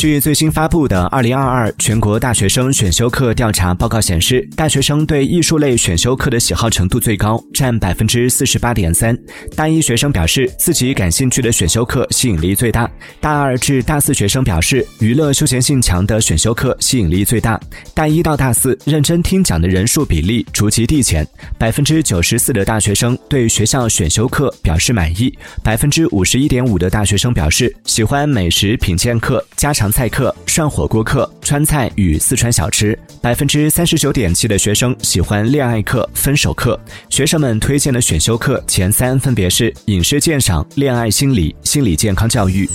据最新发布的《二零二二全国大学生选修课调查报告》显示，大学生对艺术类选修课的喜好程度最高，占百分之四十八点三。大一学生表示自己感兴趣的选修课吸引力最大；大二至大四学生表示娱乐休闲性强的选修课吸引力最大。大一到大四认真听讲的人数比例逐级递减，百分之九十四的大学生对学校选修课表示满意，百分之五十一点五的大学生表示喜欢美食品鉴课、家常。菜课、涮火锅课、川菜与四川小吃，百分之三十九点七的学生喜欢恋爱课、分手课。学生们推荐的选修课前三分别是影视鉴赏、恋爱心理、心理健康教育。